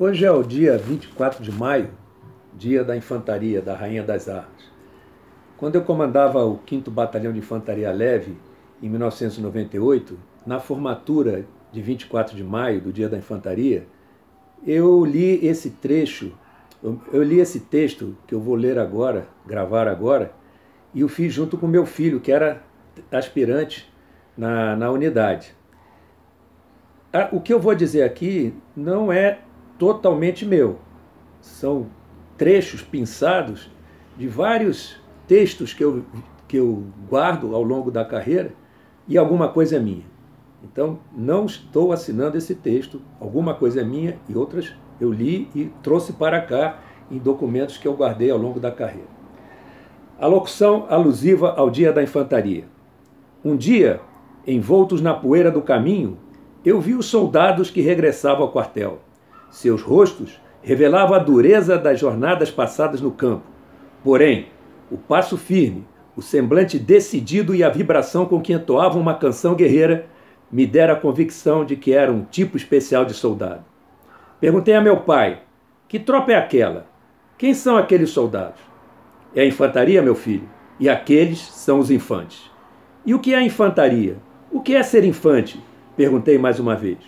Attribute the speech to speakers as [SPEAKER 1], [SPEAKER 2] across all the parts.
[SPEAKER 1] Hoje é o dia 24 de maio, dia da infantaria, da Rainha das Armas. Quando eu comandava o 5 Batalhão de Infantaria Leve, em 1998, na formatura de 24 de maio, do dia da infantaria, eu li esse trecho, eu li esse texto que eu vou ler agora, gravar agora, e o fiz junto com meu filho, que era aspirante na, na unidade. Ah, o que eu vou dizer aqui não é totalmente meu. São trechos pinçados de vários textos que eu, que eu guardo ao longo da carreira e alguma coisa é minha. Então, não estou assinando esse texto, alguma coisa é minha e outras eu li e trouxe para cá em documentos que eu guardei ao longo da carreira. A locução alusiva ao Dia da Infantaria. Um dia, envoltos na poeira do caminho, eu vi os soldados que regressavam ao quartel. Seus rostos revelavam a dureza das jornadas passadas no campo. Porém, o passo firme, o semblante decidido e a vibração com que entoavam uma canção guerreira me deram a convicção de que era um tipo especial de soldado. Perguntei a meu pai: que tropa é aquela? Quem são aqueles soldados? É a infantaria, meu filho, e aqueles são os infantes. E o que é infantaria? O que é ser infante? Perguntei mais uma vez.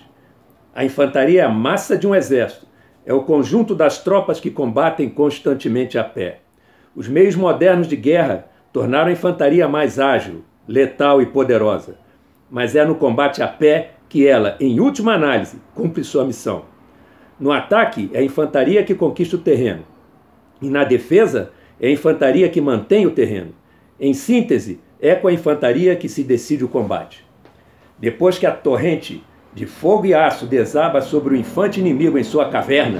[SPEAKER 1] A infantaria é a massa de um exército, é o conjunto das tropas que combatem constantemente a pé. Os meios modernos de guerra tornaram a infantaria mais ágil, letal e poderosa, mas é no combate a pé que ela, em última análise, cumpre sua missão. No ataque, é a infantaria que conquista o terreno, e na defesa, é a infantaria que mantém o terreno. Em síntese, é com a infantaria que se decide o combate. Depois que a torrente de fogo e aço desaba sobre o infante inimigo em sua caverna.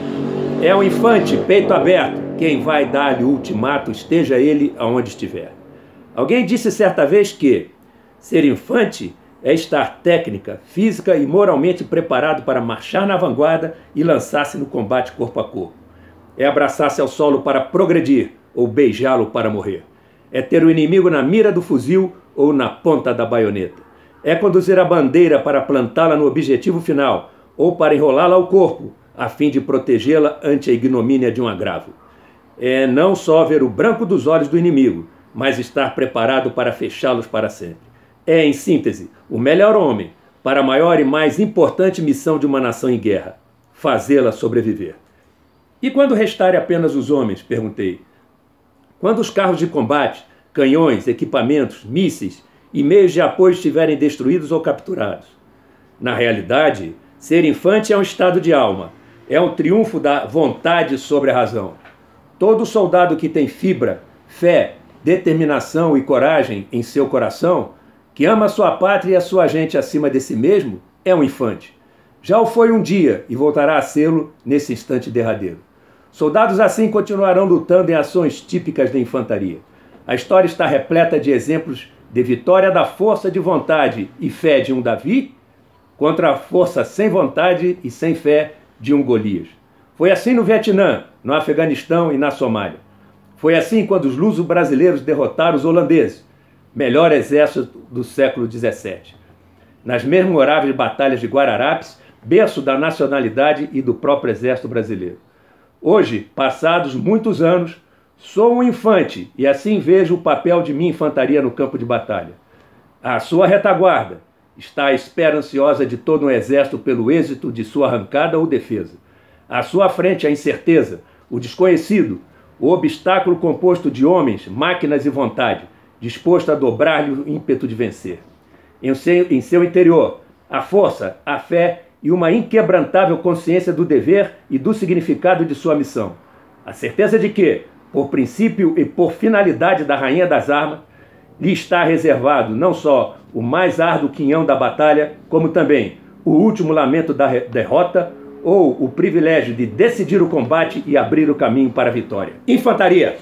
[SPEAKER 1] É o infante, peito aberto, quem vai dar-lhe o ultimato, esteja ele aonde estiver. Alguém disse certa vez que ser infante é estar técnica, física e moralmente preparado para marchar na vanguarda e lançar-se no combate corpo a corpo. É abraçar-se ao solo para progredir ou beijá-lo para morrer. É ter o inimigo na mira do fuzil ou na ponta da baioneta é conduzir a bandeira para plantá-la no objetivo final ou para enrolá-la ao corpo, a fim de protegê-la ante a ignomínia de um agravo. É não só ver o branco dos olhos do inimigo, mas estar preparado para fechá-los para sempre. É, em síntese, o melhor homem para a maior e mais importante missão de uma nação em guerra: fazê-la sobreviver. E quando restarem apenas os homens? perguntei. Quando os carros de combate, canhões, equipamentos, mísseis e meios de apoio estiverem destruídos ou capturados. Na realidade, ser infante é um estado de alma, é um triunfo da vontade sobre a razão. Todo soldado que tem fibra, fé, determinação e coragem em seu coração, que ama sua pátria e a sua gente acima de si mesmo, é um infante. Já o foi um dia e voltará a sê-lo nesse instante derradeiro. Soldados assim continuarão lutando em ações típicas da infantaria. A história está repleta de exemplos de vitória da força de vontade e fé de um Davi contra a força sem vontade e sem fé de um Golias. Foi assim no Vietnã, no Afeganistão e na Somália. Foi assim quando os lusos brasileiros derrotaram os holandeses, melhor exército do século XVII. Nas memoráveis batalhas de Guararapes, berço da nacionalidade e do próprio exército brasileiro. Hoje, passados muitos anos, Sou um infante e assim vejo o papel de minha infantaria no campo de batalha. A sua retaguarda está à espera ansiosa de todo um exército pelo êxito de sua arrancada ou defesa. À sua frente a incerteza, o desconhecido, o obstáculo composto de homens, máquinas e vontade, disposto a dobrar-lhe o ímpeto de vencer. Em seu, em seu interior, a força, a fé e uma inquebrantável consciência do dever e do significado de sua missão. A certeza de que, por princípio e por finalidade da Rainha das Armas, lhe está reservado não só o mais árduo quinhão da batalha, como também o último lamento da derrota ou o privilégio de decidir o combate e abrir o caminho para a vitória. Infantaria!